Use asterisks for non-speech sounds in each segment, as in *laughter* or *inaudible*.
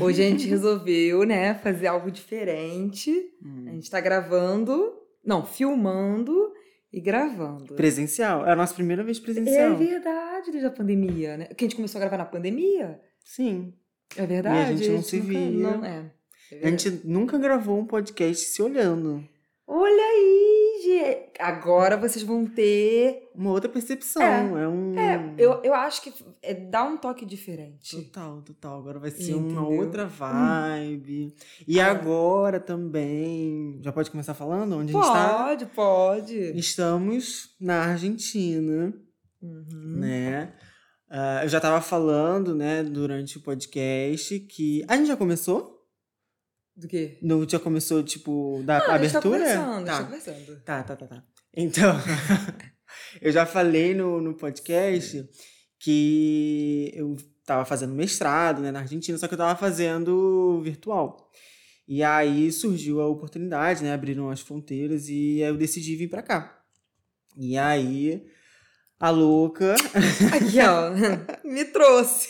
Hoje a gente resolveu, né, fazer algo diferente. Hum. A gente tá gravando, não, filmando e gravando. Presencial. É a nossa primeira vez É presencial. verdade, desde a pandemia, né? Que a gente começou a gravar na pandemia. Sim. É verdade. gente não se nunca- via. Não, é. É A gente nunca gravou um podcast se olhando. Olha gente. Agora vocês vão ter. Uma outra percepção. É. É, um. É, eu, eu acho que é, dá um toque diferente. Total, total. Agora vai ser uma Entendeu? Hum. outra vibe. E Ah. agora também. Já pode começar falando onde a gente tá? Pode, pode. Estamos na Argentina, Uhum. né? Ah, eu já tava falando, né, durante o podcast que. A gente já começou? Do quê? No, já começou, tipo, da Ah, tá abertura? tá. tá conversando. Tá, tá, tá, tá. Então, *laughs* eu já falei no, no podcast que eu tava fazendo mestrado, né, na Argentina, só que eu tava fazendo virtual. E aí surgiu a oportunidade, né, abriram as fronteiras e aí eu decidi vir pra cá. E aí, a louca, *laughs* Aqui, ó. *laughs* Me trouxe.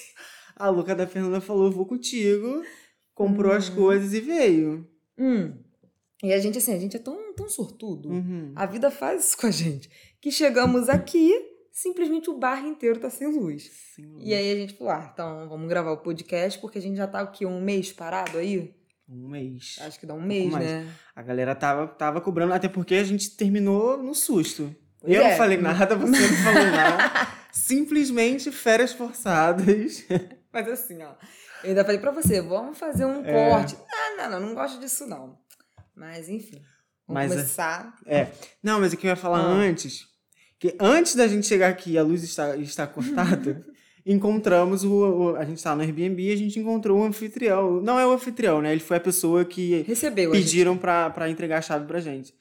a louca da Fernanda falou, vou contigo, comprou as Hum. coisas e veio. Hum. E a gente, assim, a gente é tão, tão sortudo. Uhum. A vida faz isso com a gente. Que chegamos aqui, simplesmente o bar inteiro tá sem luz. Sim, E aí a gente falou, ah, então vamos gravar o podcast, porque a gente já tá aqui um mês parado aí. um mês. Acho que dá um mês, mais. né? A galera tava, tava cobrando, até porque a gente terminou no susto. Pois eu é. não falei nada, você não falou *laughs* nada. Simplesmente férias forçadas. Mas assim, ó. Eu ainda falei pra você, vamos fazer um É. corte. Ah, não, não, não gosto disso, não. Mas, enfim. Vamos Mas é- começar. Não, mas o que eu ia falar Ah. antes, que antes da gente chegar aqui, a luz está, está cortada, *laughs* encontramos o, o- A gente tá no Airbnb e a gente encontrou o anfitrião. Não é o anfitrião, né? Ele foi a pessoa que Recebeu, pediram pra entregar a chave pra gente.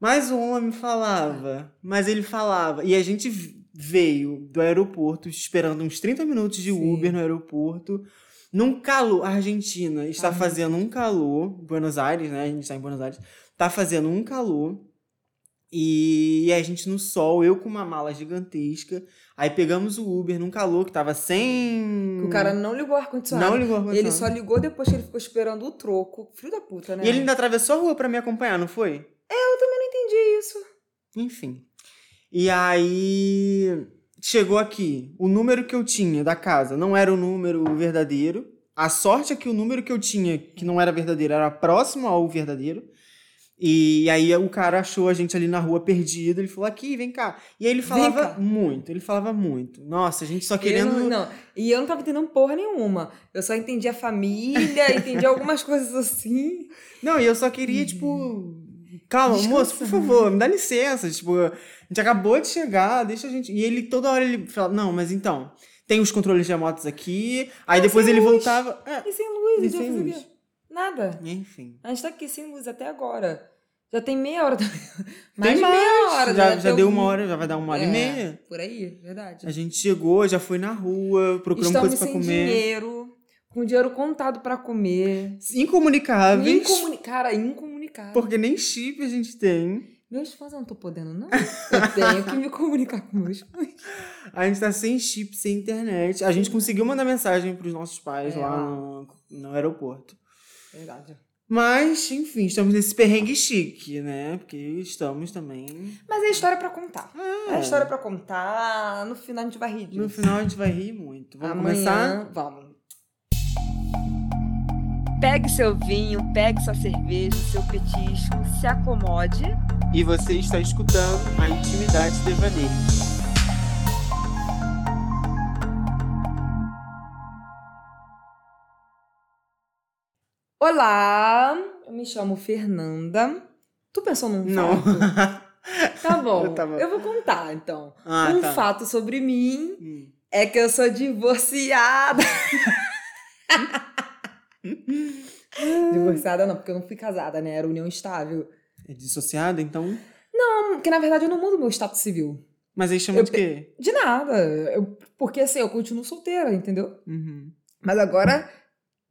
Mas o homem falava, mas ele falava. E a gente veio do aeroporto, esperando uns 30 minutos de Sim. Uber no aeroporto. Num calor, a Argentina está Ah. fazendo um calor, Buenos Aires, né? A gente está em Buenos Aires, tá fazendo um calor. E, e a gente no sol, eu com uma mala gigantesca. Aí pegamos o Uber num calor que tava sem. O cara não ligou o ar-condicionado. não ligou a Ele só ligou depois que ele ficou esperando o troco. Filho da puta, né? E ele ainda atravessou a rua pra me acompanhar, não foi? não entendi isso. Enfim. E aí chegou aqui. O número que eu tinha da casa não era o número verdadeiro. A sorte é que o número que eu tinha, que não era verdadeiro, era próximo ao verdadeiro. E aí o cara achou a gente ali na rua perdido. Ele falou: aqui, vem cá. E aí ele falava muito, ele falava muito. Nossa, a gente só querendo. não, não. E eu não tava entendendo porra nenhuma. Eu só entendi a família, *laughs* entendi algumas coisas assim. Não, e eu só queria, tipo. Calma, Descansa. moço, por favor, me dá licença. Tipo, gente acabou de chegar, deixa a gente. E ele toda hora ele falava, não, mas então, tem os controles remotos aqui. Aí depois ele luz. voltava. É, E sem luz, E sem luz. Nada. enfim. A gente tá aqui sem luz até agora. Já tem meia hora. Mais tem mais. meia hora. já deve já deu um- uma hora, já vai dar uma hora É, e meia. Por aí, verdade. A gente chegou, já foi na rua, procurando Estamos coisa pra sem comer. dinheiro, com dinheiro contado pra comer. Incomunicáveis. Incomuni... Cara, incomunicável. Porque nem chip a gente tem. Meus fãs eu não tô podendo, não. Eu tenho que me comunicar com meus fãs. *laughs* A gente tá sem chip, sem internet. A gente conseguiu mandar mensagem pros nossos pais É. lá no, no aeroporto. Verdade. Mas, enfim, estamos nesse perrengue chique, né? Porque estamos também. Mas é história pra contar. É É. história pra contar. No final a gente vai rir disso. No final a gente vai rir muito. Vamos Amanhã, começar? Vamos. Pegue seu vinho, pegue sua cerveja, seu petisco, se acomode. E você está escutando a Intimidade Devaneio. Olá, eu me chamo Fernanda. Tu pensou num Não. fato? *laughs* Tá bom. Eu Eu, tava- vou contar, então. Ah, um tá. fato sobre mim Hum. é que eu sou divorciada. *laughs* divorciada não, porque eu não fui casada, né? Era união estável. É dissociada, então? Não, porque na verdade eu não mudo meu status civil. Mas aí chama Eu de quê? De nada. Eu- porque assim, eu continuo solteira, entendeu? Uhum. Mas agora,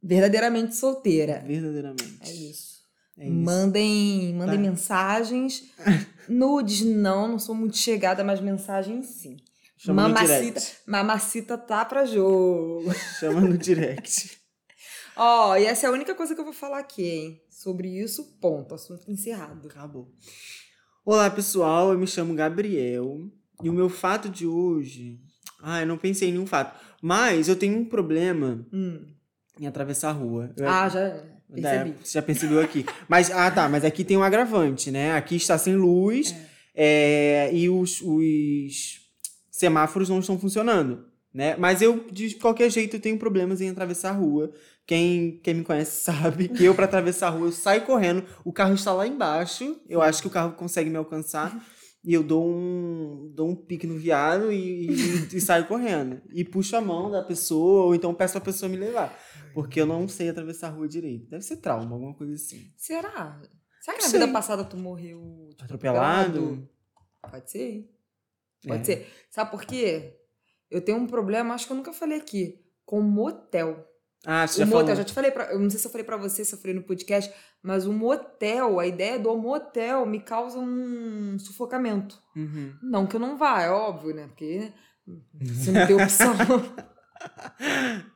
verdadeiramente solteira. Verdadeiramente. É isso. É isso. Mandem, mandem Tá. mensagens. *laughs* Nudes, não, não sou muito chegada, mas mensagens sim. Chama no Mamacita, direct. mamacita tá pra jogo. Chama no direct. *laughs* Ó, e essa é a única coisa que eu vou falar aqui, hein? Sobre isso, ponto. Assunto encerrado. Acabou. Olá, pessoal. Eu me chamo Gabriel. E o meu fato de hoje. Ah, eu não pensei em nenhum fato. Mas eu tenho um problema Hum. em atravessar a rua. Eu- Ah, já É, percebi. você já percebeu aqui. Mas, ah, tá. Mas aqui tem um agravante, né? Aqui está sem luz é, e os, os semáforos não estão funcionando, né? Mas eu, de qualquer jeito, eu tenho problemas em atravessar a rua. Quem, quem me conhece *laughs* sabe que eu, para atravessar a rua, eu saio correndo. O carro está lá embaixo. Eu acho que o carro consegue me alcançar. E eu dou um, dou um pique no viado e, e, e saio correndo. E puxo a mão da pessoa, ou então peço a pessoa me levar. Porque eu não sei atravessar a rua direito. Deve ser trauma, alguma coisa assim. Será? Será que na Sei. vida passada tu morreu tipo, Atropelado? Pode ser. hein? Pode É. ser. Sabe por quê? Eu tenho um problema, acho que eu nunca falei aqui, com motel. Ah, você o já motel, falou. já te falei, pra, eu não sei se eu falei pra você, se eu falei no podcast, mas o motel, a ideia do motel me causa um sufocamento. Uhum. Não que eu não vá, é óbvio, né? Porque você não tem opção. *laughs*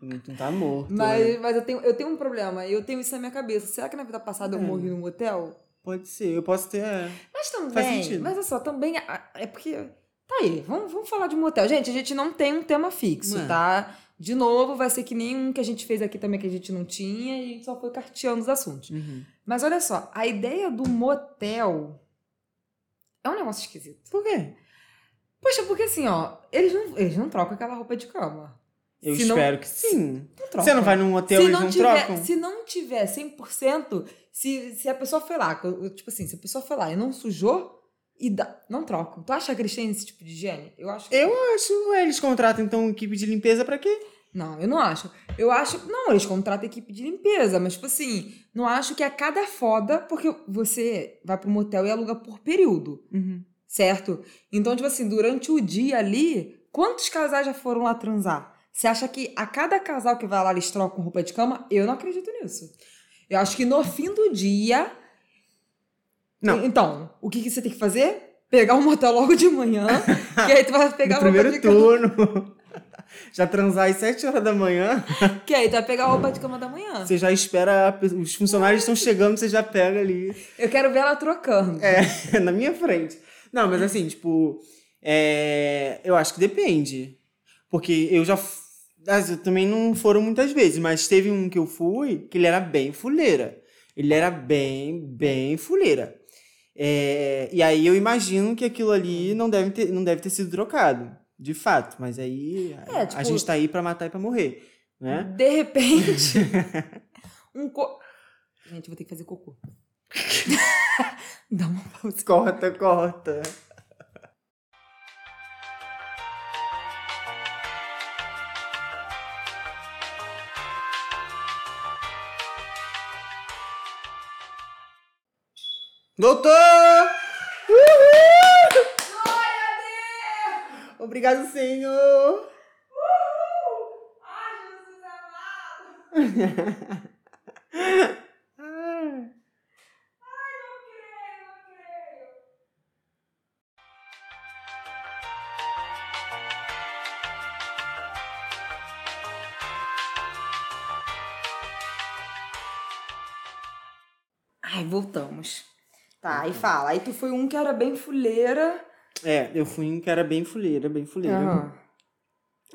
Não tá morto. né? mas mas eu, tenho, eu tenho um problema, eu tenho isso na minha cabeça. Será que na vida passada eu É. morri no motel? Pode ser, eu posso ter. é. Mas Faz também, sentido. mas olha só, também é- é porque. Tá aí, vamos, vamos falar de motel. Gente, a gente não tem um tema fixo, é. tá? De novo, vai ser que nem um que a gente fez aqui também que a gente não tinha e só foi carteando os assuntos. Uhum. Mas olha só, a ideia do motel é um negócio esquisito. Por quê? Poxa, porque assim, ó, eles não, eles não trocam aquela roupa de cama. Eu Se não- espero que sim. Não. Você não vai num hotel e se eles não, não tiver, trocam? se não tiver 100%, se, se a pessoa foi lá, tipo assim, se a pessoa foi lá e não sujou, e dá, não trocam. Tu acha que eles têm esse tipo de higiene? Eu acho que Eu acho. Eles contratam então equipe de limpeza pra quê? Não, eu não acho. Eu acho. Não, eles contratam equipe de limpeza, mas, tipo assim, não acho que a cada foda, porque você vai pro motel e aluga por período, Uhum. certo? Então, tipo assim, durante o dia ali, quantos casais já foram lá transar? Você acha que a cada casal que vai lá eles trocam roupa de cama? Eu não acredito nisso. Eu acho que no fim do dia. Não. Então, o que, que você tem que fazer? Pegar um motel logo de manhã, *laughs* que aí tu vai pegar no roupa primeiro de cama. turno. *laughs* já transar às 7 horas da manhã. *laughs* Que aí tu vai pegar a roupa de cama da manhã. Você já espera. Os funcionários estão chegando, você já pega ali. Eu quero ver ela trocando. É, na minha frente. Não, mas assim, tipo, é, eu acho que depende. Porque eu já. eu também não foram muitas vezes, mas teve um que eu fui que ele era bem fuleira. Ele era bem, bem fuleira. É, e aí eu imagino que aquilo ali não deve ter, não deve ter sido trocado, de fato. Mas aí a- É, a tipo- gente tá aí pra matar e pra morrer, né? De repente, *laughs* um co... Gente, vou ter que fazer cocô. *laughs* Dá uma pausa. Corta, corta. Voltou! Uhul! Obrigado, Senhor! Ai, Jesus amado! *laughs* Aí fala. Aí tu foi um que era bem fuleira. É, eu fui um que era bem fuleira, bem fuleira. Aham.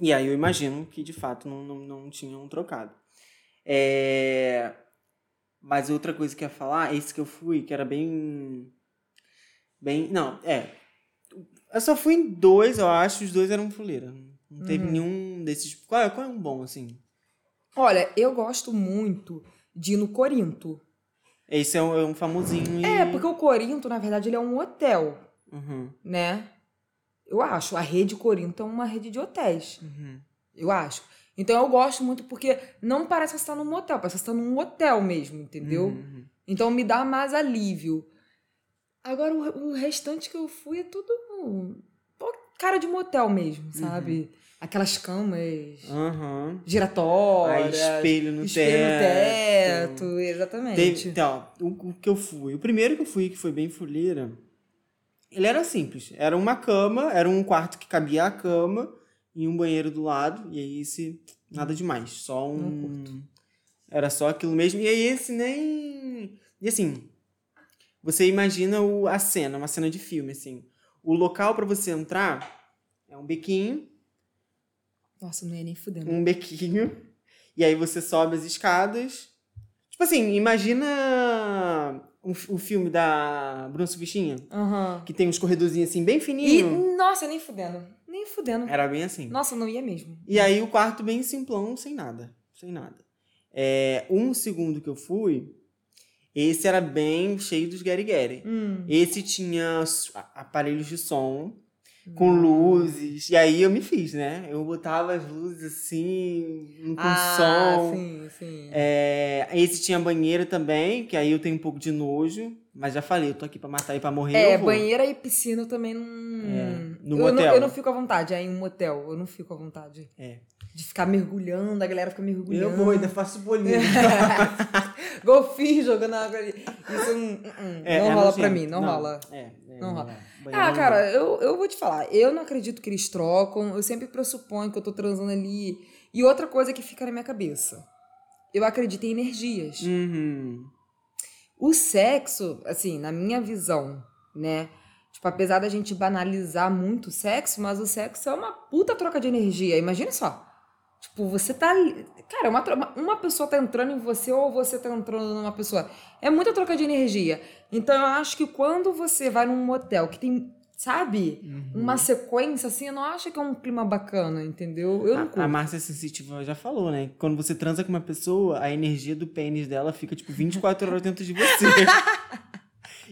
E aí eu imagino que de fato não, não, não tinham trocado. É... Mas outra coisa que eu ia falar, esse que eu fui, que era bem. Bem. Não, é. Eu só fui em dois, eu acho, os dois eram fuleira. Não teve Uhum. nenhum desses. Qual é, qual é um bom, assim? Olha, eu gosto muito de ir no Corinto. Esse é um, é um famosinho e. É, porque o Corinto, na verdade, ele é um hotel, Uhum, né? Eu acho. A rede Corinto é uma rede de hotéis. uhum. Eu acho. Então eu gosto muito porque não parece que você tá num motel, parece que você tá num hotel mesmo, entendeu? Uhum. Então me dá mais alívio. Agora o, o restante que eu fui é tudo cara de motel mesmo, sabe? Aquelas camas Aham. giratórias. Aí espelho no espelho no teto. teto, exatamente. Teve, então, o, o que eu fui. O primeiro que eu fui, que foi bem fuleira, ele era simples. Era uma cama, era um quarto que cabia a cama e um banheiro do lado. E aí, esse, nada demais. Só um. Era só aquilo mesmo. E aí esse nem. E assim, você imagina o, a cena, uma cena de filme, assim. O local para você entrar é um bequinho. Nossa, não ia nem fudendo. Um bequinho. E aí você sobe as escadas. Tipo assim, imagina o, o filme da Bruno Subichinha, Aham. que tem uns corredorzinhos assim, bem E, fininhos. nossa, nem fudendo. Nem fudendo. Era bem assim. Nossa, não ia mesmo. E aí o quarto bem simplão, sem nada. Sem nada. É, um segundo que eu fui, esse era bem cheio dos Gary Gary. Hum. Esse tinha aparelhos de som com luzes. E aí eu me fiz, né? Eu botava as luzes assim, com ah, som. sim, sim. É, esse tinha banheira também, que aí eu tenho um pouco de nojo. Mas já falei, eu tô aqui pra matar e pra morrer. É, banheira e piscina eu também não. É, no eu, não eu não fico à vontade, aí em um motel. Eu não fico à vontade. É. De ficar mergulhando, a galera fica mergulhando. Eu vou, ainda faço bolinho. *laughs* Golfinho jogando água ali. Isso não, É, não é rola pra mim, não, rola. É, é, Não rola. Ah, não cara, eu, eu vou te falar. Eu não acredito que eles trocam. Eu sempre pressuponho que eu tô transando ali. E outra coisa que fica na minha cabeça. Eu acredito em energias. Uhum. O sexo, assim, na minha visão, né? Tipo, apesar da gente banalizar muito o sexo, mas o sexo é uma puta troca de energia. Imagina só. Tipo, você tá. Cara, uma, uma pessoa tá entrando em você ou você tá entrando numa pessoa. É muita troca de energia. Então eu acho que quando você vai num motel que tem, sabe, Uhum. uma sequência assim, eu não acho que é um clima bacana, entendeu? Eu não A, a curto. Márcia Sensitiva já falou, né? Quando você transa com uma pessoa, a energia do pênis dela fica, tipo, 24 horas dentro de você. *laughs*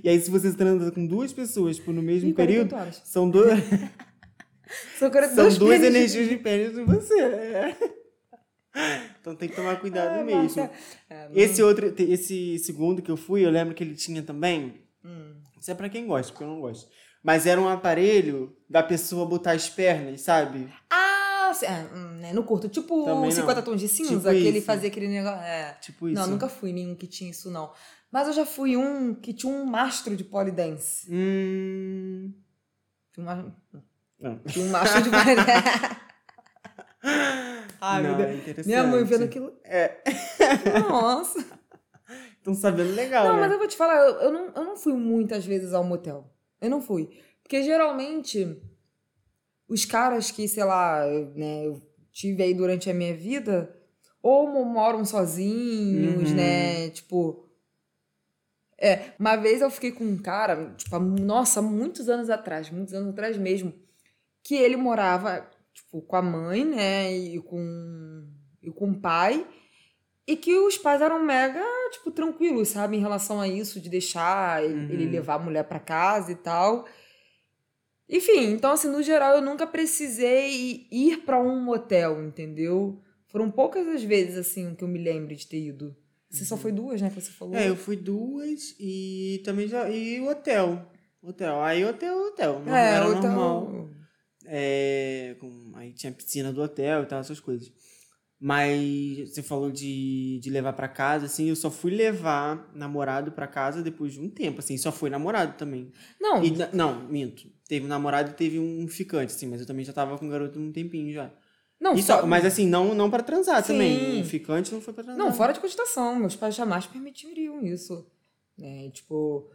e aí, se você transa com duas pessoas tipo, no mesmo Ih, 48 período, horas. são, duas *laughs* São, 42 são duas pênis. energias de pênis em você. É. Então tem que tomar cuidado Ai, mesmo. É, não- Esse outro, te- esse segundo que eu fui, eu lembro que ele tinha também. Hum. Isso é pra quem gosta, porque eu não gosto. Mas era um aparelho da pessoa botar as pernas, sabe? Ah, é, hum, né, não curto. Tipo Também não. 50 tons de cinza, Tipo que ele isso. fazia aquele negócio. É. Tipo isso. Não, nunca fui nenhum que tinha isso, não. Mas eu já fui um que tinha um mastro de polidense. Hum. Tinha, uma- Não. tinha um mastro de polidense. *laughs* Ai, não, meu Deus. é. Minha mãe vendo aquilo. É. Nossa. Estão sabendo legal, Não, né? mas eu vou te falar, eu, eu não, eu não fui muitas vezes ao motel. Eu não fui. Porque geralmente, os caras que, sei lá, eu, né, eu tive aí durante a minha vida, ou mo- moram sozinhos, Uhum. né? Tipo. É, uma vez eu fiquei com um cara, tipo, nossa, muitos anos atrás, muitos anos atrás mesmo, que ele morava, tipo, com a mãe, né? E com, e com o pai. E que os pais eram mega, tipo, tranquilos, sabe? Em relação a isso, de deixar ele, Uhum. ele levar a mulher pra casa e tal. Enfim, então, assim, no geral, eu nunca precisei ir pra um motel, entendeu? Foram poucas as vezes, assim, que eu me lembro de ter ido. Você só foi duas, né, que você falou? É, eu fui duas e também já. E o hotel. Hotel. Aí hotel, hotel. Não É, era outra- normal. É, com, aí tinha piscina do hotel e tal, essas coisas. Mas você falou de, de levar pra casa, assim, eu só fui levar namorado pra casa depois de um tempo, assim, só foi namorado também. Não, E, não, minto. Teve um namorado e teve um ficante, assim, mas eu também já tava com o garoto um tempinho já. Não, só, mas assim, não, não pra transar Sim. também. O ficante não foi pra transar. Não, fora de cogitação. Meus pais jamais permitiriam isso. Né? Tipo,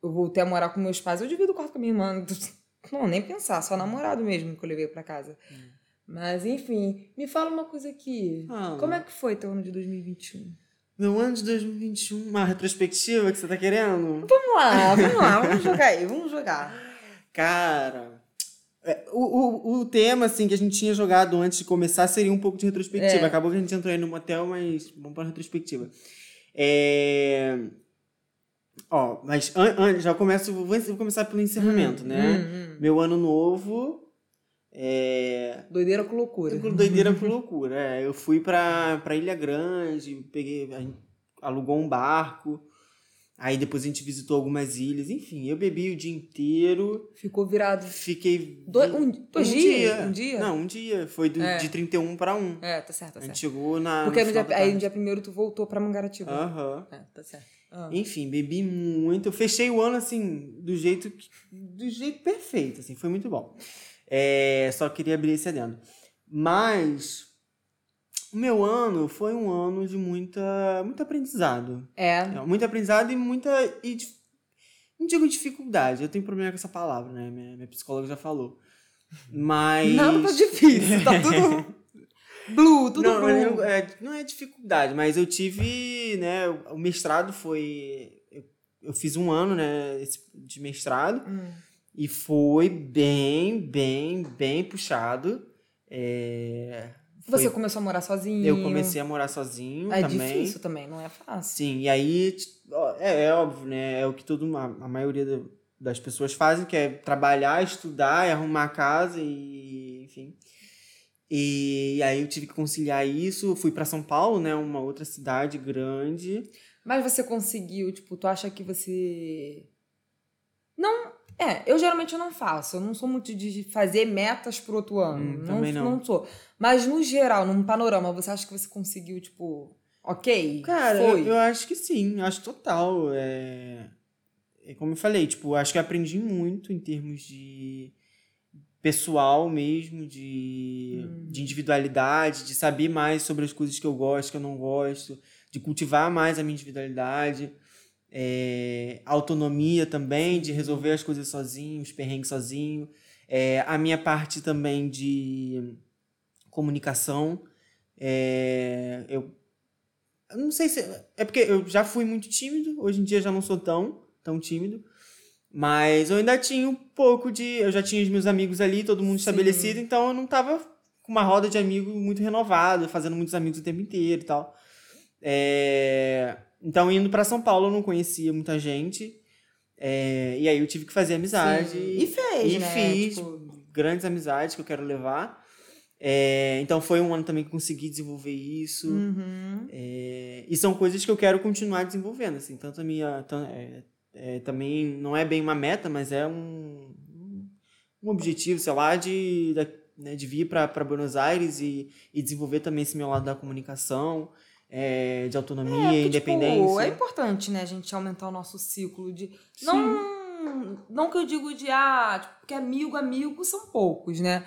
eu voltei a morar com meus pais, eu divido o quarto com a minha irmã. *laughs* Não, nem pensar, só namorado mesmo que eu levei pra casa. Mas, enfim, me fala uma coisa aqui. Fala. Como é que foi teu ano de 2021? Meu ano de 2021, uma retrospectiva que você tá querendo? Vamos lá, vamos lá, vamos jogar aí, vamos jogar. Cara, o, o, o tema, assim, que a gente tinha jogado antes de começar seria um pouco de retrospectiva. É. Acabou que a gente entrou aí no motel, mas vamos pra retrospectiva. É... Ó, mas an, an- já começo, vou, vou começar pelo encerramento, né? Hum, hum. Meu ano novo, é... Doideira com loucura. Doideira *laughs* com loucura. É, eu fui pra, pra Ilha Grande, peguei, a alugou um barco. Aí depois a gente visitou algumas ilhas. Enfim, eu bebi o dia inteiro. Ficou virado. Fiquei. Do, um, dois um dias? dia. Um dia? Não, um dia. Foi do, É. de 31 pra 1. É, tá certo, tá A gente certo. chegou na. Porque no no dia, aí no dia primeiro tu voltou pra Mangaratiba. Aham. É, tá certo. Ah. Enfim, bebi muito. Eu fechei o ano assim, do jeito, que- do jeito perfeito, assim, foi muito bom. É, só queria abrir esse adendo. Mas O meu ano foi um ano de muita, muito aprendizado. É. Muito aprendizado e muita. E, não digo dificuldade, eu tenho problema com essa palavra, né? Minha, minha psicóloga já falou. Mas. Nada tá difícil, tá tudo. *laughs* blue, tudo não, blue. Não é, não é dificuldade, mas eu tive, né? O mestrado foi. Eu, eu fiz um ano, né? De mestrado. Hum. E foi bem, bem, bem puxado. É, Você foi- começou a morar sozinho. Eu comecei a morar sozinho É também. difícil também, não é fácil. Sim, e aí é, é óbvio, né? É o que todo, a, a maioria da- das pessoas fazem, que é trabalhar, estudar, e arrumar a casa e enfim. E, aí eu tive que conciliar isso. Fui para São Paulo, né? Uma outra cidade grande. Mas você conseguiu, tipo, tu acha que você. Não. É, eu geralmente não faço. Eu não sou muito de fazer metas pro outro ano. Hum, não, também não. sou. Mas no geral, num panorama, você acha que você conseguiu, tipo, ok? Cara, eu, eu acho que sim, acho total. É... é como eu falei, tipo, acho que aprendi muito em termos de pessoal mesmo, de, Hum. de individualidade, de saber mais sobre as coisas que eu gosto, que eu não gosto, de cultivar mais a minha individualidade. É, autonomia também, de resolver as coisas sozinho, os perrengues sozinho. É, a minha parte também de comunicação. É, eu eu não sei se. É porque eu já fui muito tímido, hoje em dia já não sou tão, tão tímido. Mas eu ainda tinha um pouco de. Eu já tinha os meus amigos ali, todo mundo Sim. estabelecido, então eu não tava com uma roda de amigos muito renovada, fazendo muitos amigos o tempo inteiro e tal. É, Então, indo para São Paulo, eu não conhecia muita gente. É, E aí eu tive que fazer amizade. Sim. E fez, E né? fiz Tipo, grandes amizades que eu quero levar. É, então foi um ano também que consegui desenvolver isso. uhum. É, e são coisas que eu quero continuar desenvolvendo, assim, tanto a minha, é, é, também não é bem uma meta, mas é um, um objetivo, sei lá, de, da- né, de vir para Buenos Aires e, e desenvolver também esse meu lado da comunicação, é, de autonomia, É, porque, independência. Tipo, é importante, né, a gente aumentar o nosso ciclo de. Não, não que eu digo de, ah, tipo, porque amigo, amigo são poucos, né?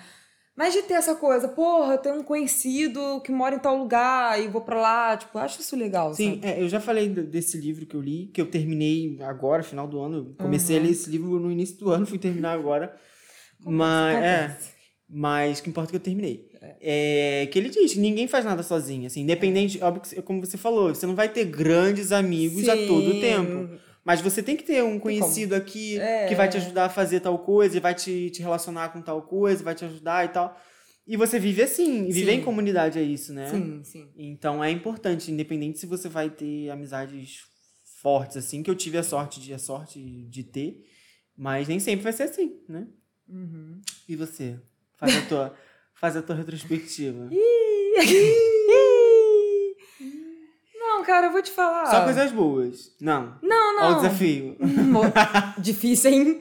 Mas de ter essa coisa, porra, eu tenho um conhecido que mora em tal lugar e vou pra lá, tipo, eu acho isso legal, Sim, sabe? é, eu já falei de- desse livro que eu li, que eu terminei agora, final do ano. Comecei Uhum. a ler esse livro no início do ano, fui terminar agora. Acontece, Mas, é. Mas o que importa é que eu terminei. É, que ele diz que ninguém faz nada sozinho, assim, independente, óbvio que, como você falou, você não vai ter grandes amigos a todo Sim. tempo. Mas você tem que ter um conhecido aqui É. que vai te ajudar a fazer tal coisa, e vai te, te relacionar com tal coisa, vai te ajudar e tal. E você vive assim, e viver Sim. em comunidade é isso, né? Sim, sim. Então é importante, independente se você vai ter amizades fortes, assim, que eu tive a sorte de, a sorte de ter, mas nem sempre vai ser assim, né? Uhum. E você? Faz a tua, faz a tua retrospectiva. Não, cara, eu vou te falar. Só coisas boas. Não. Não, Olha não. o desafio. Mo- *laughs* Difícil, hein?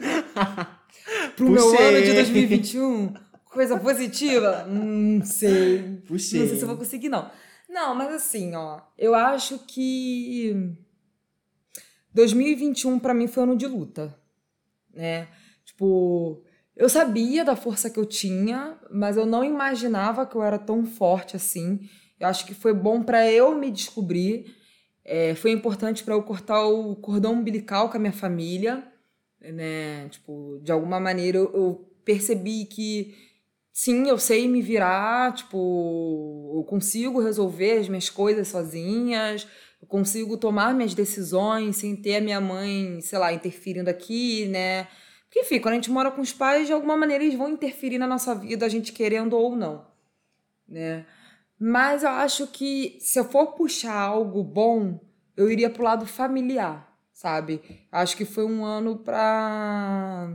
Pro meu Puxei. ano de 2021. Coisa positiva? Hum, Não sei. Puxei. Não sei se eu vou conseguir, não. Não, mas assim, ó. Eu acho que 2021 pra mim foi ano de luta, né? Tipo, eu sabia da força que eu tinha, mas eu não imaginava que eu era tão forte assim. Eu acho que foi bom pra eu me descobrir. É, foi importante pra eu cortar o cordão umbilical com a minha família, né? Tipo, de alguma maneira eu, eu percebi que sim, eu sei me virar, tipo, eu consigo resolver as minhas coisas sozinhas, eu consigo tomar minhas decisões sem ter a minha mãe, sei lá, interferindo aqui, né? Porque, enfim, quando a gente mora com os pais, de alguma maneira eles vão interferir na nossa vida, a gente querendo ou não, né? Mas eu acho que se eu for puxar algo bom, eu iria pro lado familiar, sabe? Acho que foi um ano pra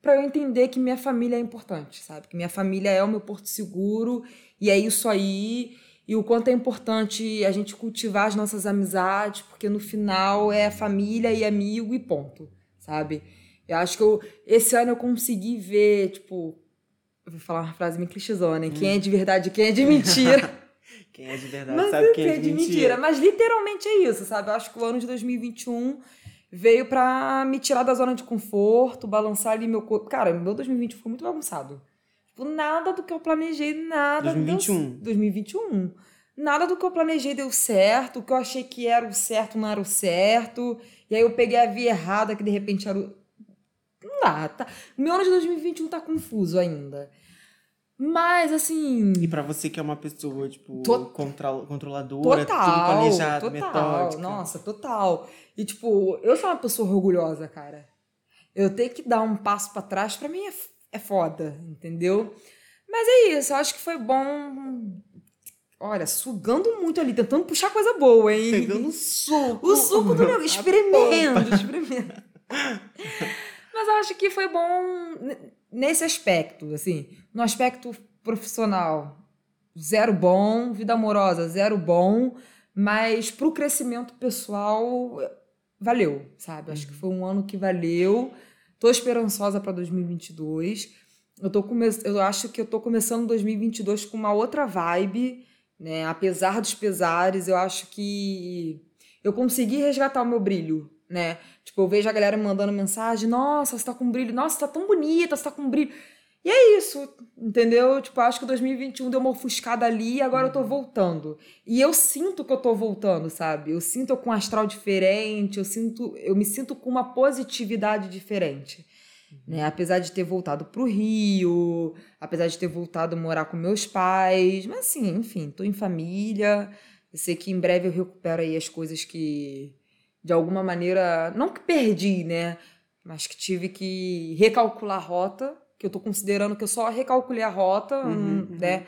para eu entender que minha família é importante, sabe? Que minha família é o meu porto seguro e é isso aí. E o quanto é importante a gente cultivar as nossas amizades, porque no final é família e amigo e ponto, sabe? Eu acho que eu, esse ano eu consegui ver, tipo, eu vou falar uma frase meio clichêzona, né? Quem é de verdade e quem é de mentira. *laughs* Quem é de verdade Mas sabe quem é sei de mentira. Mas literalmente é isso, sabe? Eu acho que o ano de 2021 veio pra me tirar da zona de conforto, balançar ali meu corpo. Cara, meu 2021 foi muito bagunçado. Tipo, nada do que eu planejei, nada. 2021. Deu... 2021. nada do que eu planejei deu certo, o que eu achei que era o certo não era o certo, e aí eu peguei a via errada que de repente era o. Tá. O meu ano de 2021 tá confuso ainda. Mas, assim. E pra você que é uma pessoa, tipo, To- contra- controladora, Total, tudo planejado, total, metódica. nossa, total. E tipo, eu sou uma pessoa orgulhosa, cara. Eu ter que dar um passo pra trás, pra mim é, é foda, entendeu? Mas é isso, eu acho que foi bom. Olha, sugando muito ali, tentando puxar coisa boa, hein? Pegando *laughs* suco. O suco do meu. *laughs* A Experimento, experimento. *laughs* Mas acho que foi bom nesse aspecto, assim. No aspecto profissional, zero bom. Vida amorosa, zero bom. Mas pro crescimento pessoal, valeu, sabe? Acho que foi um ano que valeu. Tô esperançosa para 2022. Eu, tô come... eu acho que eu tô começando 2022 com uma outra vibe, né? Apesar dos pesares, eu acho que eu consegui resgatar o meu brilho, né? Tipo, eu vejo a galera me mandando mensagem, nossa, você tá com brilho, nossa, tá tão bonita, você tá com brilho. E é isso, entendeu? Tipo, acho que 2021 deu uma ofuscada ali e agora eu tô voltando. E eu sinto que eu tô voltando, sabe? Eu sinto eu com um astral diferente, eu sinto, eu me sinto com uma positividade diferente. Né? Apesar de ter voltado pro Rio, apesar de ter voltado a morar com meus pais, mas assim, enfim, tô em família. Eu sei que em breve eu recupero aí as coisas que de alguma maneira, não que perdi, né? Mas que tive que recalcular a rota, que eu tô considerando que eu só recalculei a rota, Uhum, hum, uhum. né?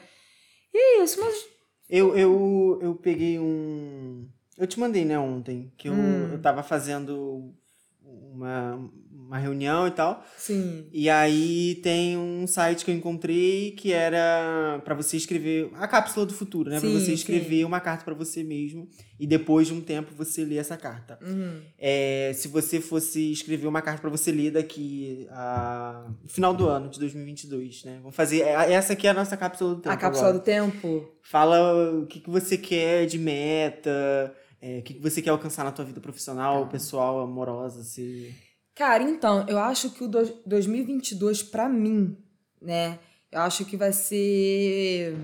E é isso, mas Eu, eu, eu peguei um. Eu te mandei, né, ontem, que eu, Hum. eu tava fazendo uma, uma reunião e tal. sim. E aí tem um site que eu encontrei que era pra você escrever a cápsula do futuro, né? Pra Sim, você sim. escrever uma carta pra você mesmo e depois de um tempo você ler essa carta. Uhum. É, se você fosse escrever uma carta pra você ler daqui a final do ano de 2022, né? Vamos fazer é, essa aqui é a nossa cápsula do tempo. A cápsula agora. do tempo. Fala o que, que você quer de meta, é, o que, que você quer alcançar na tua vida profissional, Tá. pessoal, amorosa, se Cara, então, eu acho que o dois- 2022, pra mim, né? Eu acho que vai ser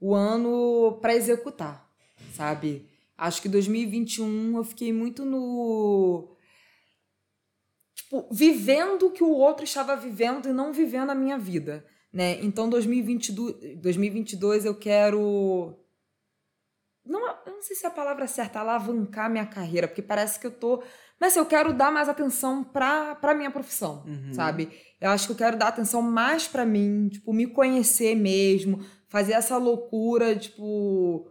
o ano pra executar, sabe? Acho que 2021 eu fiquei muito no. Tipo, vivendo o que o outro estava vivendo e não vivendo a minha vida, né? Então, 2022, 2022 eu quero. Não, eu não sei se é a palavra certa, alavancar minha carreira, porque parece que eu tô mas assim, eu quero dar mais atenção pra, pra minha profissão, Uhum. sabe? Eu acho que eu quero dar atenção mais pra mim, tipo, me conhecer mesmo, fazer essa loucura, tipo.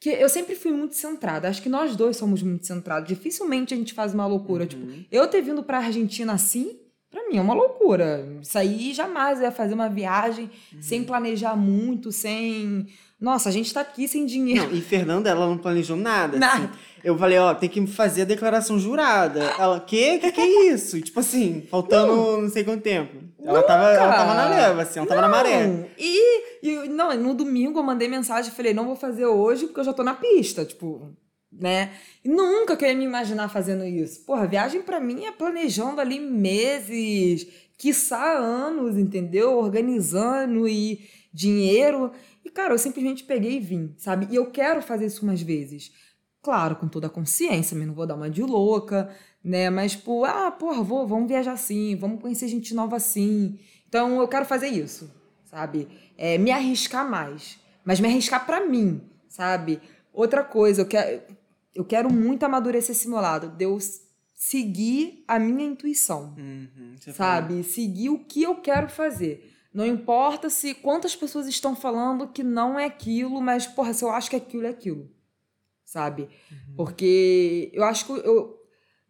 Que eu sempre fui muito centrada. Acho que nós dois somos muito centrados. Dificilmente a gente faz uma loucura. Tipo, Uhum. eu ter vindo pra Argentina assim, pra mim é uma loucura. Isso aí jamais ia fazer uma viagem Uhum. sem planejar muito, sem. Nossa, a gente tá aqui sem dinheiro. Não, e Fernanda, ela não planejou nada. Nada. assim. Eu falei, ó, tem que fazer a declaração jurada. Ela, que? Que que é isso? tipo assim, faltando não, sei quanto tempo. Ela tava, ela tava na leva, assim, ela tava na maré. Não, E, e não, no domingo eu mandei mensagem e falei, não vou fazer hoje porque eu já tô na pista, tipo, né? E nunca que eu ia me imaginar fazendo isso. Porra, viagem pra mim é planejando ali meses, quiçá anos, entendeu? Organizando e dinheiro. Cara, eu simplesmente peguei e vim, sabe? E eu quero fazer isso umas vezes. Claro, com toda a consciência, mas não vou dar uma de louca, né? Mas, tipo, ah, porra, vou, vamos viajar assim, vamos conhecer gente nova assim. Então, eu quero fazer isso, sabe? É, me arriscar mais. Mas me arriscar pra mim, sabe? Outra coisa, eu quero, eu quero muito amadurecer esse meu lado. De eu seguir a minha intuição Uhum, sabe? Seguir o que eu quero fazer. Não importa se quantas pessoas estão falando que não é aquilo, mas, porra, se eu acho que aquilo é aquilo, sabe? Uhum. Porque eu acho que eu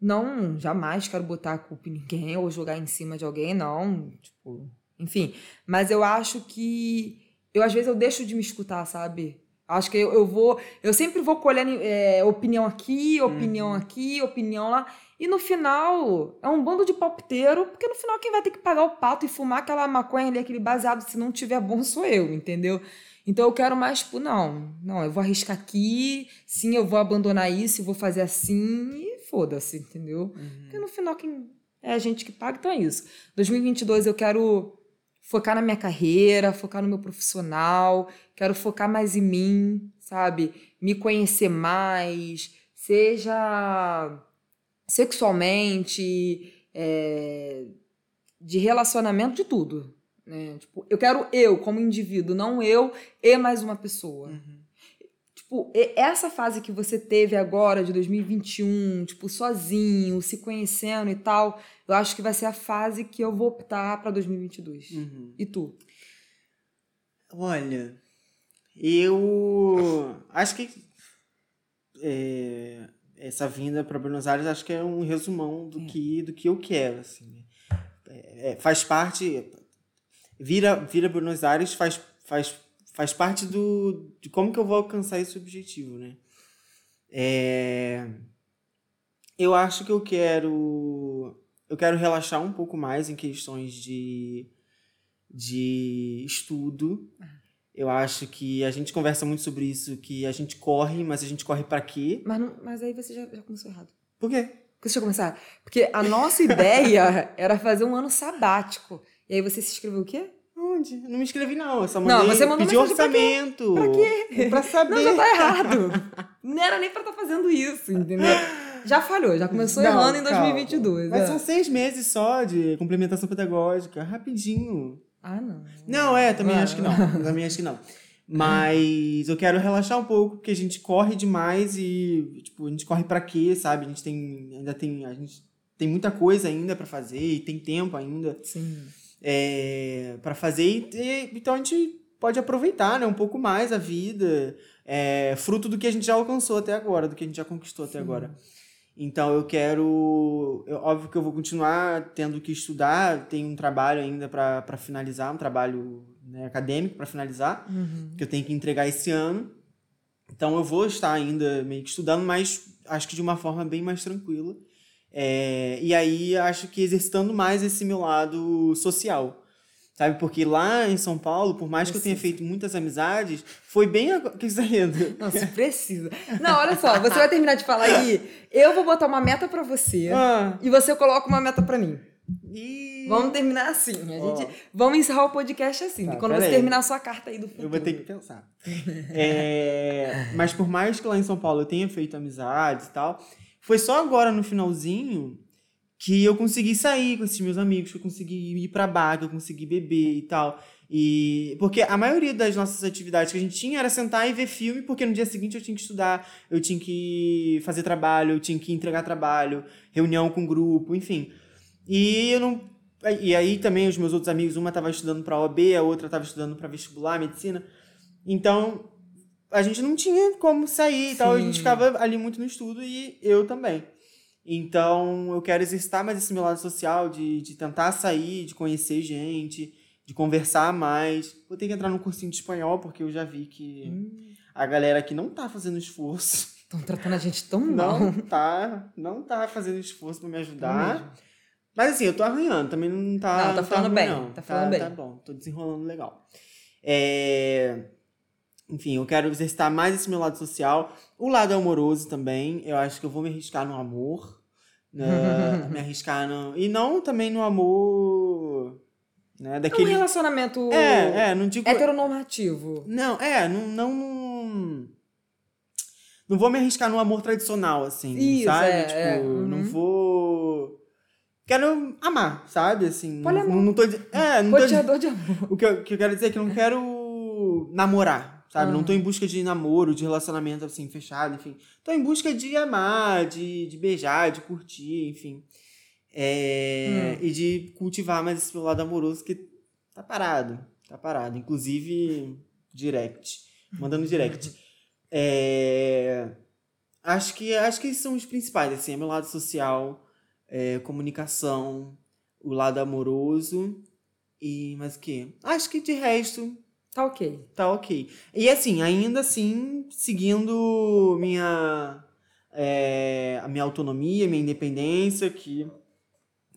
não jamais quero botar a culpa em ninguém ou jogar em cima de alguém, não. Tipo, enfim. Mas eu acho que eu, às vezes, eu deixo de me escutar, sabe? Acho que eu, eu vou. Eu sempre vou colhendo é, opinião aqui, opinião Uhum. aqui, opinião lá. E no final, é um bando de palpiteiro, porque no final quem vai ter que pagar o pato e fumar aquela maconha ali, aquele baseado, se não tiver bom, sou eu, entendeu? Então eu quero mais, tipo, não, não, eu vou arriscar aqui, sim, eu vou abandonar isso, eu vou fazer assim, e foda-se, entendeu? Uhum. Porque no final quem é a gente que paga, então é isso. 2022 eu quero focar na minha carreira, focar no meu profissional, quero focar mais em mim, sabe? Me conhecer mais, seja sexualmente, é, de relacionamento, de tudo. Né? Tipo, eu quero eu como indivíduo, não eu e mais uma pessoa. Uhum. Tipo, essa fase que você teve agora, de 2021, tipo, sozinho, se conhecendo e tal, eu acho que vai ser a fase que eu vou optar pra 2022. Uhum. E tu? Olha, eu acho que é, essa vinda para Buenos Aires acho que é um resumão do que do que eu quero, assim. É, é, faz parte vira vira Buenos Aires faz faz faz parte do de como que eu vou alcançar esse objetivo, né? É, eu acho que eu quero eu quero relaxar um pouco mais em questões de de estudo. Eu acho que a gente conversa muito sobre isso, que a gente corre, mas a gente corre pra quê? Mas, não- mas aí você já, já começou errado. Por quê? Deixa eu começar. Porque a nossa ideia *laughs* era fazer um ano sabático. E aí você se inscreveu o quê? Onde? Não me inscrevi, não. Eu só Não, mandei você mandou pedir mensagem pra quê? orçamento. Pra quê? Pra saber. Não, já tá errado. *laughs* Não era nem pra estar fazendo isso, entendeu? Já falhou, já começou Não, errando em calma. 2022. Mas é. são seis meses só de complementação pedagógica. Rapidinho. Ah, não. Não, é, também Ah. acho que não. Também acho que não. Mas eu quero relaxar um pouco, porque a gente corre demais e, tipo, a gente corre pra quê, sabe? A gente tem. Ainda tem. A gente tem muita coisa ainda pra fazer e tem tempo ainda Sim. é, para fazer. E, e- então a gente pode aproveitar né, um pouco mais a vida, é, fruto do que a gente já alcançou até agora, do que a gente já conquistou até Sim. agora. Então eu quero. eu- óbvio que eu vou continuar tendo que estudar, tenho um trabalho ainda para finalizar, um trabalho né, acadêmico para finalizar, Uhum. que eu tenho que entregar esse ano. Então eu vou estar ainda meio que estudando, mas acho que de uma forma bem mais tranquila. É, e aí acho que exercitando mais esse meu lado social. Sabe? Porque lá em São Paulo, por mais que eu tenha feito muitas amizades, foi bem. agora- O que você tá rindo? Nossa, precisa. Não, olha só, você vai terminar de falar aí. Eu vou botar uma meta pra você. Ah, E você coloca uma meta pra mim. e... Vamos terminar assim. A gente, vamos encerrar o podcast assim. Tá, quando você peraí. terminar a sua carta aí do futuro. Eu vou ter que pensar. É, mas por mais que lá em São Paulo eu tenha feito amizades e tal, foi só agora no finalzinho que eu consegui sair com esses meus amigos, que eu consegui ir pra bar, que eu consegui beber e tal. E porque a maioria das nossas atividades que a gente tinha era sentar e ver filme, porque no dia seguinte eu tinha que estudar, eu tinha que fazer trabalho, eu tinha que entregar trabalho, reunião com grupo, enfim. E eu não e aí também os meus outros amigos, uma estava estudando para OAB, a outra estava estudando para vestibular, medicina. Então, a gente não tinha como sair e tal, a gente ficava ali muito no estudo e eu também. Então, eu quero exercitar mais esse meu lado social, de, de tentar sair, de conhecer gente, de conversar mais. Vou ter que entrar num cursinho de espanhol, porque eu já vi que Hum, a galera aqui não tá fazendo esforço. Estão tratando a gente tão *laughs* mal. Não tá, não tá fazendo esforço para me ajudar. Mas assim, eu tô arranhando, também não tá. Não, tá falando ruim, bem, não. tá falando bem. Tá bom, tô desenrolando legal. É, Enfim, eu quero exercitar mais esse meu lado social. O lado amoroso também. Eu acho que eu vou me arriscar no amor. né? *laughs* me arriscar no. E não também no amor. Né? É um Daquele. relacionamento É, é, não digo. heteronormativo. Não, é, não, não, não. Não vou me arriscar no amor tradicional, assim, Isso, sabe? é, tipo, é, não uhum. vou. Quero amar, sabe? Assim, Poliamor. não, não tô. É, não tô. de amor. O que eu, que eu quero dizer é que eu não quero namorar, sabe? Não tô em busca de namoro, de relacionamento, assim, fechado, enfim. Tô em busca de amar, de, de beijar, de curtir, enfim. É, E de cultivar mais esse meu lado amoroso que tá parado. Tá parado. Inclusive, direct. Mandando direct. *laughs* É, acho, que, acho que esses são os principais, assim. É meu lado social, é, comunicação, o lado amoroso. E mais o quê? Acho que de resto Tá ok. tá ok. E assim, ainda assim, seguindo minha, é, a minha autonomia, minha independência, que,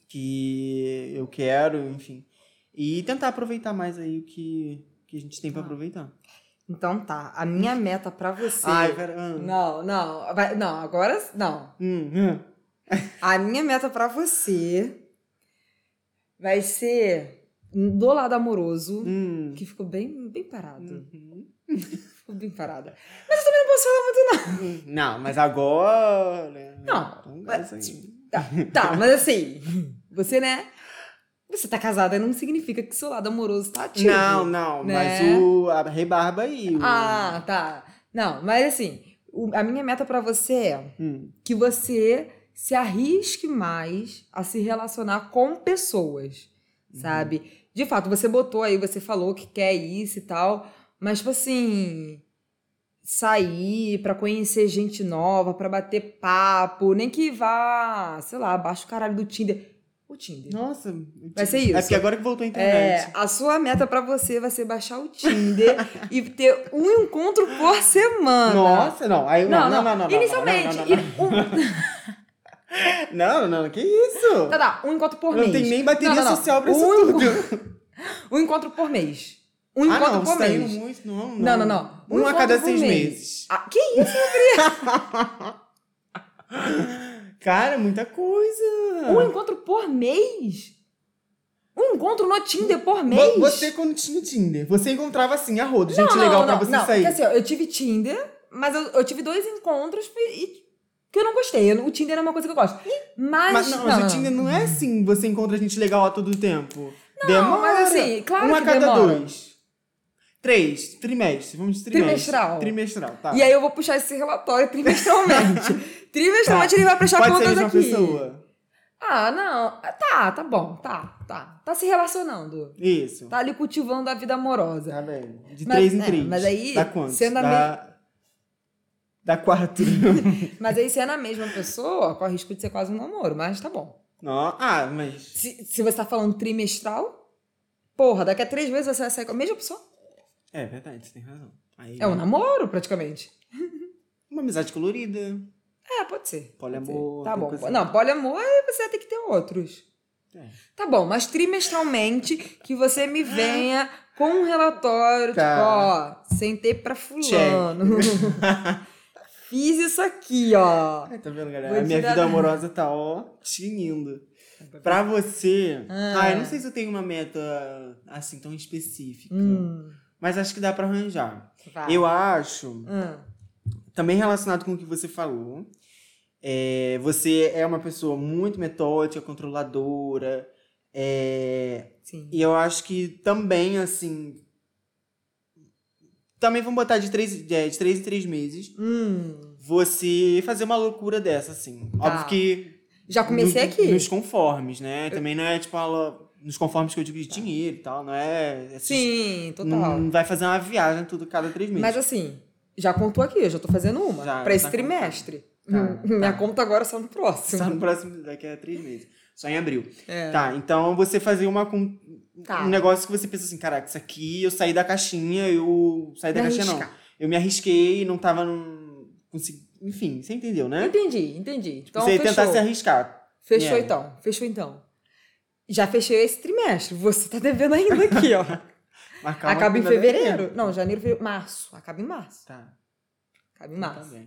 que eu quero, enfim. E tentar aproveitar mais aí o que, que a gente tem pra Ah. aproveitar. Então tá. A minha meta pra você. Ai, pera. ah. Não, não. vai- não, agora não. Hum, hum. A minha meta pra você vai ser do lado amoroso, Hum. que ficou bem, bem parado. Uhum. *laughs* Ficou bem parada. Mas eu também não posso falar muito, não. Não, mas agora. Não, Vamos mas- aí. Tá, tá, mas assim, você, né? Você tá casada não significa que seu lado amoroso tá ativo. Não, não, né? mas o. A rebarba aí. O... Ah, tá. Não, mas assim, o- a minha meta pra você é Hum. que você se arrisque mais a se relacionar com pessoas, Uhum. sabe? De fato, você botou aí, você falou que quer isso e tal, mas tipo assim, sair pra conhecer gente nova, pra bater papo, nem que vá, sei lá, baixa o caralho do Tinder. O Tinder. Nossa. Vai ser É isso. porque agora que voltou a É, internet. a sua meta pra você vai ser baixar o Tinder e ter um encontro por semana. Nossa, não. Aí, não, não, não, não, não, Inicialmente. Não, não, não, e um- não, *laughs* não, não, que isso? Tá, tá, um encontro por não mês. tem nem bateria Não, não, não. social pra isso Um tudo. *laughs* Um encontro por mês. Um ah, encontro não, por mês. muito. Não, não. Não, não, não. Um, a encontro cada seis mês. meses. Ah, que isso? *laughs* Cara, muita coisa. Um encontro por mês? Um encontro no Tinder por mês? Você, quando tinha Tinder, você encontrava assim, a rodo, gente não, legal não, pra não, você não, sair. Porque assim, ó, eu tive Tinder, mas eu, eu tive dois encontros e- que eu não gostei. Eu- O Tinder é uma coisa que eu gosto. Mas, Mas, não, mas o Tinder não é assim, você encontra gente legal a todo tempo. Não, demora. mas assim, claro um a cada demora. dois. Três, trimestre, vamos de trimestre. Trimestral. Trimestral, tá. E aí eu vou puxar esse relatório trimestralmente. *laughs* trimestralmente ele vai prestar Pode contas aqui. pessoa. Ah, não. Tá, tá bom. Tá, tá. Tá se relacionando. Isso. Tá ali cultivando a vida amorosa. Tá bem. De Mas, três em é, três. mas aí, Dá quanto? sendo a Dá... Dá quatro. *laughs* Mas aí, se é na mesma pessoa, corre risco de ser quase um namoro, mas tá bom. Não, ah, mas... Se, se você tá falando trimestral, porra, daqui a três meses você vai sair com a mesma pessoa. É verdade, você tem razão. Aí, É um namoro, praticamente. *laughs* Uma amizade colorida. É, pode ser. pode Poliamor, ser. Tá tem bom. coisa- Não, poliamor você vai ter que ter outros. É. Tá bom, mas trimestralmente que você me venha com um relatório, Tá. tipo, ó, sentei pra fulano. *laughs* Fiz isso aqui, ó. Tá vendo, galera? Vou a minha dar- vida amorosa tá, ó, tinindo. *laughs* Pra você... Ah. Ah. eu não sei se eu tenho uma meta, assim, tão específica. Hum, Mas acho que dá pra arranjar. vai. Eu acho, Hum, também relacionado com o que você falou, é, você é uma pessoa muito metódica, controladora, é, e eu acho que também, assim... Também vamos botar de três, de, de três em três meses. Hum, Você fazer uma loucura dessa, assim. Tá. Óbvio que já comecei no- aqui. Nos conformes, né? Também não é tipo nos conformes que eu digo de dinheiro e tal, não é. é Sim, total. Não vai fazer uma viagem tudo cada três meses. Mas assim, já contou aqui, eu já tô fazendo uma. Pra esse tá trimestre. Tá, *laughs* Minha tá. conta agora é só no próximo. Só no próximo, daqui a três meses. Só em abril. É. Tá, então você fazer uma Tá. um negócio que você pensa assim, caraca, isso aqui eu saí da caixinha, eu saí da Me caixinha arriscar. não. Eu me arrisquei, não tava num. Enfim, você entendeu, né? Entendi, entendi. Então, você fechou. tentar se arriscar. Fechou É. então, fechou então. Já fechei esse trimestre. Você tá devendo ainda aqui, ó. *laughs* Acaba em fevereiro. Não, janeiro, fevereiro. Março. Acaba em março. Tá. Acaba em março. Tá.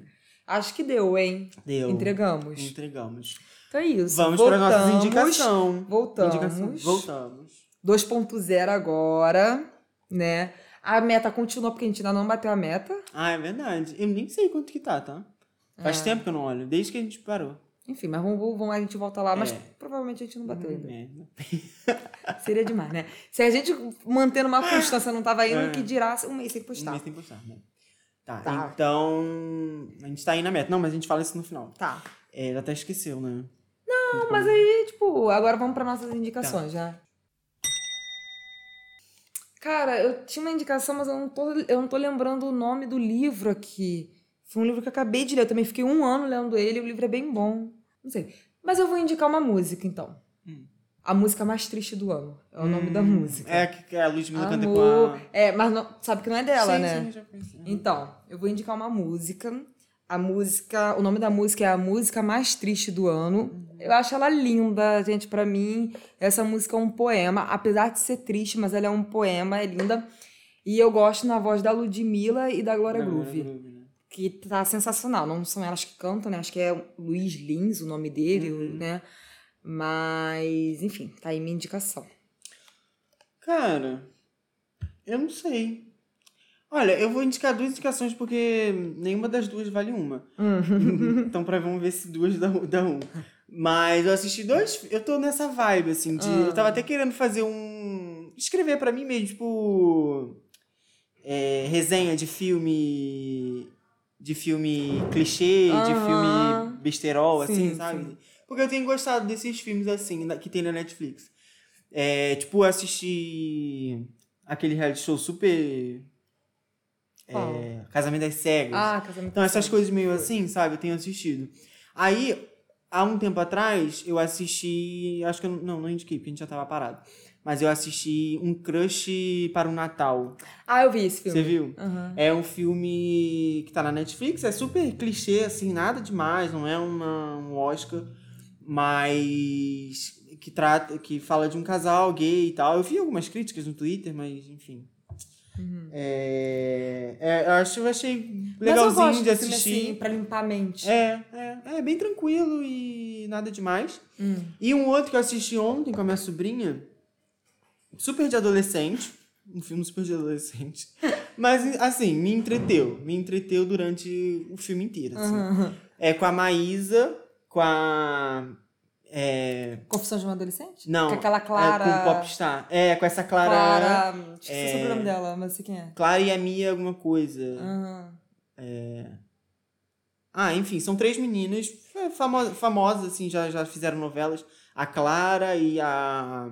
Acho que deu, hein? Deu. Entregamos. Entregamos. Então é isso. Vamos para Voltamos. nossas indicações. Voltamos. Indicação. Voltamos. 2.0 agora, né? A meta continua, porque a gente ainda não bateu a meta. Ah, é verdade. Eu nem sei quanto que tá, tá? Faz É. tempo que eu não olho, desde que a gente parou. Enfim, mas vamos, vamos a gente volta lá. Mas É. provavelmente a gente não bateu ainda. É. *laughs* Seria demais, né? Se a gente mantendo uma constância não tava indo, É. que dirá um mês sem Um postar. mês sem postar, né? Tá, Tá. então. A gente tá aí na meta. Não, mas a gente fala isso no final. Tá. É, ela até esqueceu, né? Não, mas aí, tipo, agora vamos para nossas indicações Tá. já. Cara, eu tinha uma indicação, mas eu não, tô, eu não tô lembrando o nome do livro aqui. Foi um livro que eu acabei de ler. Eu também fiquei um ano lendo ele. O livro é bem bom. Não sei. Mas eu vou indicar uma música, então. Hum. A música mais triste do ano. É o nome da Hum, música. É que que a Ludmilla canta com Amor. a. É, mas não- sabe que não é dela, sim, né? Sim, já conheci. Então, eu vou indicar uma música. A música, o nome da música é a música mais triste do ano. Eu acho ela linda, gente, Pra mim. Essa música é um poema, apesar de ser triste, mas ela é um poema, é linda. E eu gosto na voz da Ludmilla e da Glória Groove, né? que tá sensacional. Não são elas que cantam, né? Acho que é Luiz Lins o nome dele, Uhum. né? Mas, enfim, tá aí minha indicação. Cara, eu não sei. Olha, eu vou indicar duas indicações porque nenhuma das duas vale uma. Hum. *laughs* então, pra vamos ver se duas dá, dá um. Mas eu assisti dois. Eu tô nessa vibe, assim, de. Ah. Eu tava até querendo fazer um. Escrever pra mim mesmo, tipo. é, resenha de filme. De filme clichê, de filme besterol, assim, Sim, sabe? sim. Porque eu tenho gostado desses filmes, assim, que tem na Netflix. É, tipo, eu assisti aquele reality show super. É, Casamento das Cegas. Ah, casamento Então, essas coisas meio assim, sabe? Eu tenho assistido. Aí, há um tempo atrás, eu assisti. Acho que eu não, não, indiquei, porque a gente já tava parado. Mas eu assisti Um Crush para o Natal. Ah, eu vi esse filme. Você viu? Aham. É um filme que tá na Netflix, é super clichê, assim, nada demais, não é uma, um Oscar, mas que trata, que fala de um casal gay e tal. Eu vi algumas críticas no Twitter, mas enfim. Uhum. É, é, eu acho, eu achei eu legalzinho gosto de filme assistir. assim, pra limpar a mente. É, é, é bem tranquilo e nada demais. Hum. E um outro que eu assisti ontem com a minha sobrinha, super de adolescente, um filme super de adolescente. *laughs* Mas, assim, me entreteu. Me entreteu durante o filme inteiro. assim. Aham. É com a Maísa, com a. É, Confissão de uma adolescente? não. Com aquela Clara. É, com o Popstar. É, com essa Clara. Clara. Esqueci é, o sobrenome dela, mas sei quem é. Clara e a Mia, alguma coisa. Aham. Ah, enfim, são três meninas é, famo famosas, assim, já, já fizeram novelas. A Clara e a,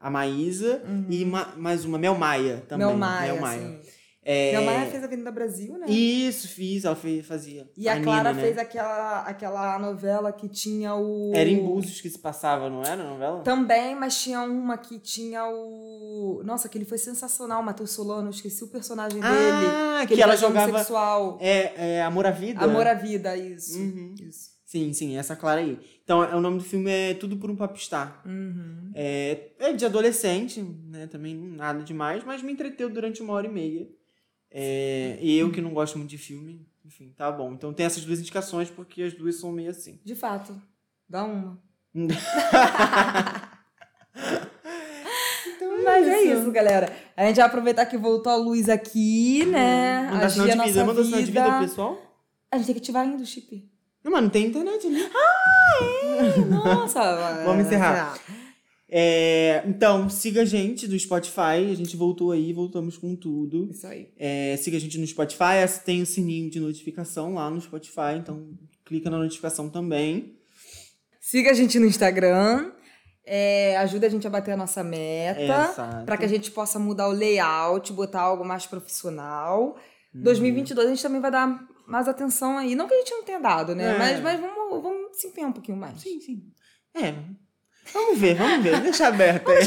a Maísa. E ma mais uma, Mel Maia também. Uhum. Mel Maia, Mel Maia. sim. É, Mel Maia fez Avenida Brasil, né? Isso, fiz, ela fez, fazia. E a, Clara Nina, né? fez aquela, aquela novela que tinha o. Era em Búzios que se passava, não era a novela? Também, mas tinha uma que tinha o. Nossa, aquele foi sensacional, Matheus Solano, esqueci o personagem dele. ah, que, ela jogava. homossexual. É, é Amor à Vida? Amor à Vida, isso. Uhum. Isso. Sim, sim, essa Clara aí. Então, é, o nome do filme é Tudo por um Popstar. Uhum. É, é de adolescente, né? Também nada demais, mas me entreteu durante uma hora e meia. É, e eu que não gosto muito de filme, enfim, tá bom. Então tem essas duas indicações, porque as duas são meio assim. De fato. Dá uma. *laughs* Mas é isso, galera. A gente vai aproveitar que voltou a luz aqui, né? Manda sinal Agir a de vida, manda sinal de vida pro pessoal. A gente tem que ativar ainda o chip. Não, mas não tem internet ali. *laughs* Nossa, Vamos encerrar. É, então, siga a gente do Spotify. A gente voltou aí, voltamos com tudo. Isso aí. É, siga a gente no Spotify. Tem o sininho de notificação lá no Spotify. Então, clica na notificação também. Siga a gente no Instagram. É, ajuda a gente a bater a nossa meta. Para que a gente possa mudar o layout, botar algo mais profissional. Uhum. 2022 a gente também vai dar mais atenção aí. Não que a gente não tenha dado, né? É. Mas, mas vamos, vamos se empenhar um pouquinho mais. Sim, sim. É. Vamos ver, vamos ver. Deixa aberto aí.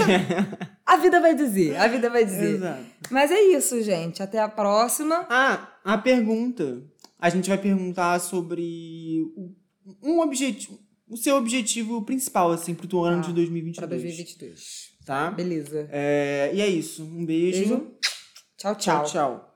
A vida vai dizer, a vida vai dizer. Exato. Mas é isso, gente. Até a próxima. Ah, a pergunta. A gente vai perguntar sobre o- um objetivo, o seu objetivo principal, assim, pro teu ano Tá. de 2022. Para 2022. Tá? Beleza. É, e é isso. Um beijo. Beijo. Tchau, tchau. tchau. tchau.